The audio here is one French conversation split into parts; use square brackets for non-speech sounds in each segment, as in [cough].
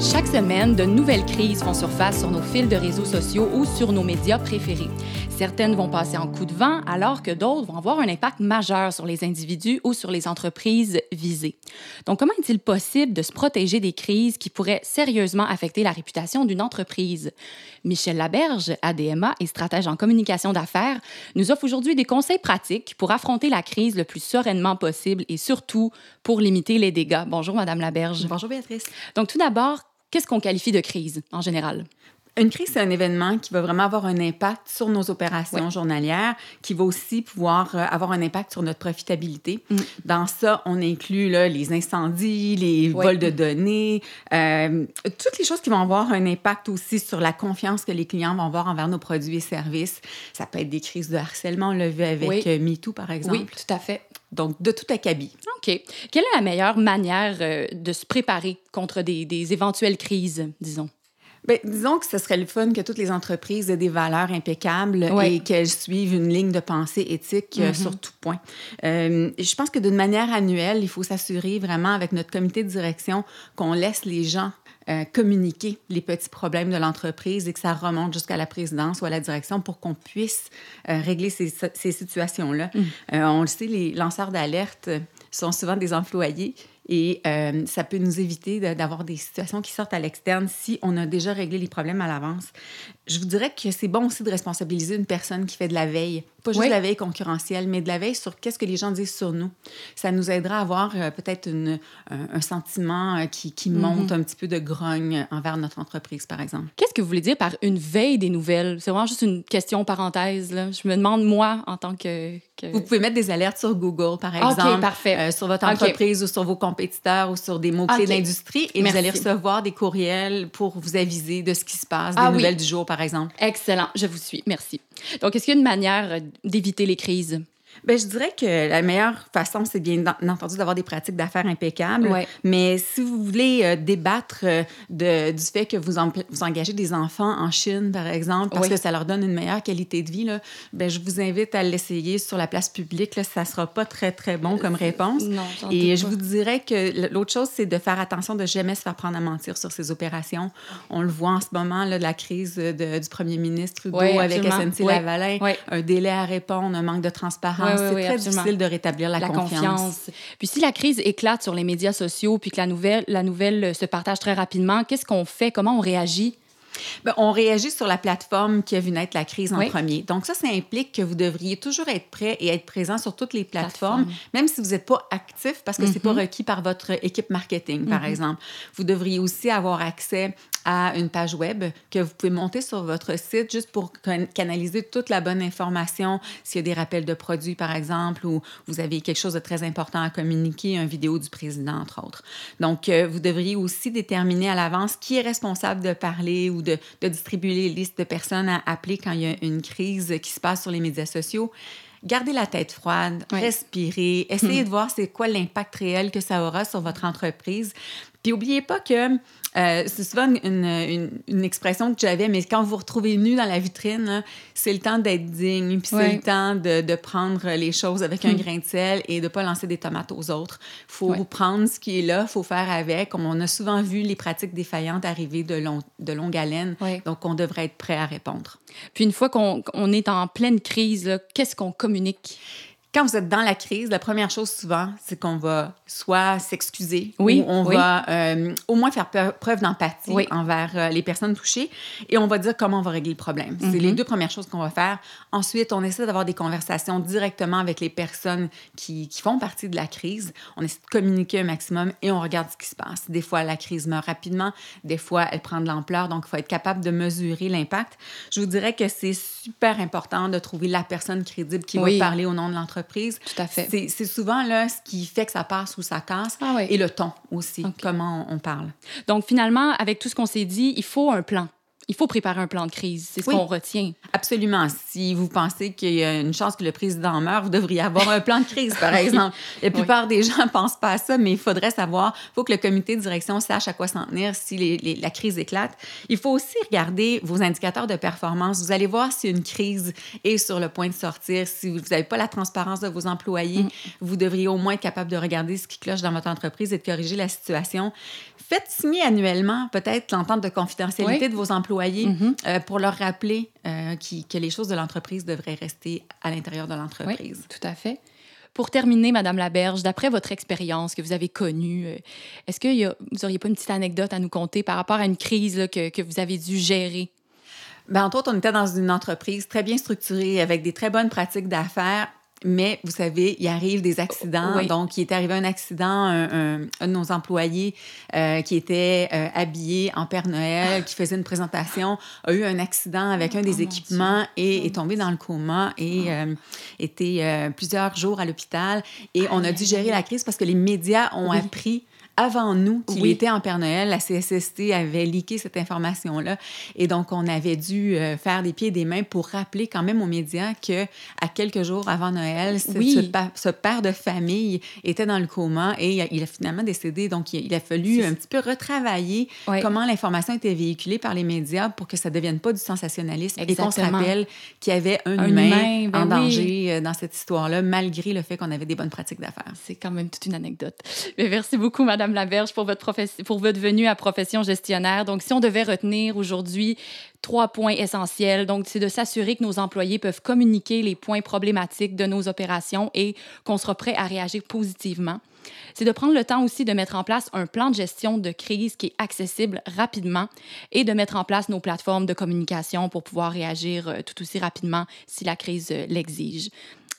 Chaque semaine, de nouvelles crises font surface sur nos fils de réseaux sociaux ou sur nos médias préférés. Certaines vont passer en coup de vent, alors que d'autres vont avoir un impact majeur sur les individus ou sur les entreprises visées. Donc, comment est-il possible de se protéger des crises qui pourraient sérieusement affecter la réputation d'une entreprise? Michel Laberge, ADMA et stratège en communication d'affaires, nous offre aujourd'hui des conseils pratiques pour affronter la crise le plus sereinement possible et surtout pour limiter les dégâts. Bonjour, Madame Laberge. Bonjour, Béatrice. Donc, tout d'abord, Qu'est-ce qu'on qualifie de crise en général? Une crise, c'est un événement qui va vraiment avoir un impact sur nos opérations journalières, qui va aussi pouvoir euh, avoir un impact sur notre profitabilité. Mm. Dans ça, on inclut là, les incendies, les vols de données, euh, toutes les choses qui vont avoir un impact aussi sur la confiance que les clients vont avoir envers nos produits et services. Ça peut être des crises de harcèlement, on l'a vu avec euh, MeToo, par exemple. Oui, tout à fait. Donc, de tout acabit. OK. Quelle est la meilleure manière de se préparer contre des, des éventuelles crises, disons? Bien, disons que ce serait le fun que toutes les entreprises aient des valeurs impeccables et qu'elles suivent une ligne de pensée éthique euh, mm-hmm. sur tout point. Euh, je pense que d'une manière annuelle, il faut s'assurer vraiment avec notre comité de direction qu'on laisse les gens euh, communiquer les petits problèmes de l'entreprise et que ça remonte jusqu'à la présidence ou à la direction pour qu'on puisse régler ces, ces situations-là. Mm. on le sait, les lanceurs d'alerte sont souvent des employés et euh, ça peut nous éviter d'avoir des situations qui sortent à l'externe si on a déjà réglé les problèmes à l'avance. Je vous dirais que c'est bon aussi de responsabiliser une personne qui fait de la veille pas juste de la veille concurrentielle, mais de la veille sur qu'est-ce que les gens disent sur nous. Ça nous aidera à avoir euh, peut-être un, sentiment euh, qui, qui mhm. monte un petit peu de grogne envers notre entreprise, par exemple. Qu'est-ce que vous voulez dire par une veille des nouvelles? C'est vraiment juste une question parenthèse. Là. Je me demande, moi, en tant que... Vous pouvez mettre des alertes sur Google, par exemple. parfait. Euh, sur votre entreprise ou sur vos compétiteurs ou sur des mots-clés d'industrie. Et vous allez recevoir des courriels pour vous aviser de ce qui se passe, des ah nouvelles du jour, par exemple. Excellent. Je vous suis. Merci. Donc, est-ce qu'il y a une manière d'éviter les crises? Bien, je dirais que la meilleure façon, c'est bien entendu d'avoir des pratiques d'affaires impeccables. Mais si vous voulez euh, débattre euh, de, du fait que vous, vous engagez des enfants en Chine, par exemple, parce que ça leur donne une meilleure qualité de vie, là, bien, je vous invite à l'essayer sur la place publique. Là, ça ne sera pas très, très bon comme réponse. Non, Et je vous dirais que l'autre chose, c'est de faire attention de jamais se faire prendre à mentir sur ces opérations. On le voit en ce moment, là, la crise de, du premier ministre Trudeau avec SNC-Lavalin, un délai à répondre, un manque de transparence c'est très difficile de rétablir la, confiance. Puis si la crise éclate sur les médias sociaux, puis que la nouvelle, la nouvelle se partage très rapidement, qu'est-ce qu'on fait? Comment on réagit? Bien, on réagit sur la plateforme qui a vu naître la crise en premier. Donc, ça, ça implique que vous devriez toujours être prêt et être présent sur toutes les plateformes, même si vous n'êtes pas actif parce que ce n'est pas mm-hmm. requis par votre équipe marketing, par mm-hmm. exemple. Vous devriez aussi avoir accès à une page web que vous pouvez monter sur votre site juste pour canaliser toute la bonne information. S'il y a des rappels de produits, par exemple, ou vous avez quelque chose de très important à communiquer, une vidéo du président, entre autres. Donc, euh, vous devriez aussi déterminer à l'avance qui est responsable de parler ou de, de distribuer les listes de personnes à appeler quand il y a une crise qui se passe sur les médias sociaux gardez la tête froide, respirez, essayez [laughs] de voir c'est quoi l'impact réel que ça aura sur votre entreprise. Puis n'oubliez pas que euh, c'est souvent une, une, expression que j'avais, mais quand vous vous retrouvez nu dans la vitrine, c'est le temps d'être digne, puis c'est le temps de, de, prendre les choses avec un hmm. grain de sel et de ne pas lancer des tomates aux autres. Il faut prendre ce qui est là, il faut faire avec. On a souvent vu les pratiques défaillantes arriver de, long, de longue haleine, donc on devrait être prêt à répondre. Puis une fois qu'on est en pleine crise, qu'est-ce qu'on communique? Quand vous êtes dans la crise, la première chose souvent, c'est qu'on va soit s'excuser oui, ou on va euh, au moins faire preuve d'empathie envers euh, les personnes touchées et on va dire comment on va régler le problème. C'est les mhm. deux premières choses qu'on va faire. Ensuite, on essaie d'avoir des conversations directement avec les personnes qui, qui, font partie de la crise. On essaie de communiquer un maximum et on regarde ce qui se passe. Des fois, la crise meurt rapidement, des fois, elle prend de l'ampleur, donc il faut être capable de mesurer l'impact. Je vous dirais que c'est super important de trouver la personne crédible qui va parler au nom de l'entreprise tout à fait. C'est souvent là ce qui fait que ça passe ou ça casse. Ah et le ton aussi, comment on parle. Donc finalement, avec tout ce qu'on s'est dit, il faut un plan il faut préparer un plan de crise. C'est ce qu'on retient. Absolument. Si vous pensez qu'il y a une chance que le président meure, vous devriez avoir un plan de crise, par [laughs] exemple. La plupart des gens ne pensent pas à ça, mais il faudrait savoir, il faut que le comité de direction sache à quoi s'en tenir si la crise éclate. Il faut aussi regarder vos indicateurs de performance. Vous allez voir si une crise est sur le point de sortir. Si vous n'avez pas la transparence de vos employés, mm. vous devriez au moins être capable de regarder ce qui cloche dans votre entreprise et de corriger la situation. Faites signer annuellement peut-être l'entente de confidentialité de vos employés mm-hmm. euh, pour leur rappeler euh, que les choses de l'entreprise devraient rester à l'intérieur de l'entreprise. tout à fait. Pour terminer, Madame Laberge, d'après votre expérience que vous avez connue, euh, est-ce que vous n'auriez pas une petite anecdote à nous conter par rapport à une crise que, que, vous avez dû gérer? Bien, entre autres, on était dans une entreprise très bien structurée avec des très bonnes pratiques d'affaires mais vous savez, il arrive des accidents. Donc, il est arrivé un accident, un, un, de nos employés euh, qui était euh, habillé en Père Noël, qui faisait une présentation, a eu un accident avec un des oh, équipements et est tombé dans le coma et oh. euh, était plusieurs jours à l'hôpital. Et on a dû gérer la crise parce que les médias ont appris avant nous qu'il était en Père Noël. La CSST avait liqué cette information-là. Et donc, on avait dû euh, faire des pieds et des mains pour rappeler quand même aux médias que à quelques jours avant Noël, ce, père de famille était dans le coma et il a, finalement décédé. Donc, il, a fallu un petit peu retravailler comment l'information était véhiculée par les médias pour que ça ne devienne pas du sensationnalisme et qu'on se rappelle qu'il y avait un, humain, ben en danger euh, dans cette histoire-là, malgré le fait qu'on avait des bonnes pratiques d'affaires. C'est quand même toute une anecdote. Mais merci beaucoup, Madame la Laberge, pour votre, pour votre venue à Profession gestionnaire. Donc, si on devait retenir aujourd'hui trois points essentiels, donc c'est de s'assurer que nos employés peuvent communiquer les points problématiques de nos opérations et qu'on sera prêt à réagir positivement. C'est de prendre le temps aussi de mettre en place un plan de gestion de crise qui est accessible rapidement et de mettre en place nos plateformes de communication pour pouvoir réagir euh, tout aussi rapidement si la crise euh, l'exige.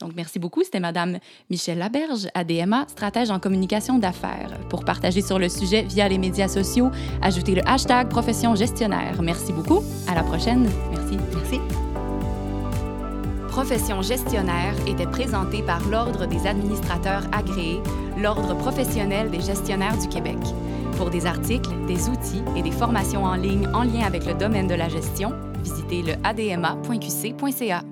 Donc, merci beaucoup. C'était Madame Michelle Laberge, ADMA, stratège en communication d'affaires. Pour partager sur le sujet via les médias sociaux, ajoutez le hashtag profession gestionnaire. Merci beaucoup. À la prochaine. Merci. Merci. Profession gestionnaire était présentée par l'Ordre des administrateurs agréés, l'Ordre professionnel des gestionnaires du Québec. Pour des articles, des outils et des formations en ligne en lien avec le domaine de la gestion, visitez le adma.qc.ca.